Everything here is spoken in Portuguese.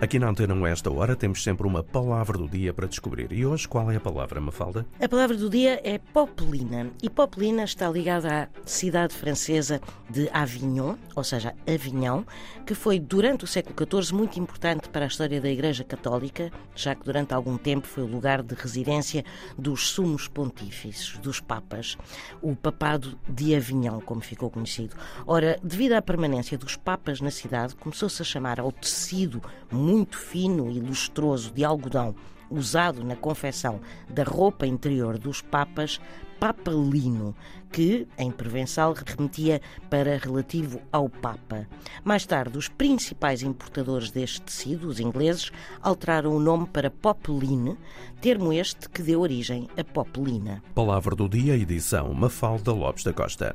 Aqui na Antena esta hora temos sempre uma palavra do dia para descobrir. E hoje qual é a palavra, Mafalda? A palavra do dia é popelina. E popelina está ligada à cidade francesa de Avignon, ou seja, Avignon, que foi durante o século XIV muito importante para a história da Igreja Católica, já que durante algum tempo foi o lugar de residência dos sumos pontífices, dos papas, o papado de Avignon, como ficou conhecido. Ora, devido à permanência dos papas na cidade, começou-se a chamar ao tecido muito fino e lustroso de algodão usado na confecção da roupa interior dos papas, papalino, que em Provençal remetia para relativo ao Papa. Mais tarde, os principais importadores deste tecido, os ingleses, alteraram o nome para popeline, termo este que deu origem a popelina. Palavra do dia, edição Mafalda Lopes da Costa.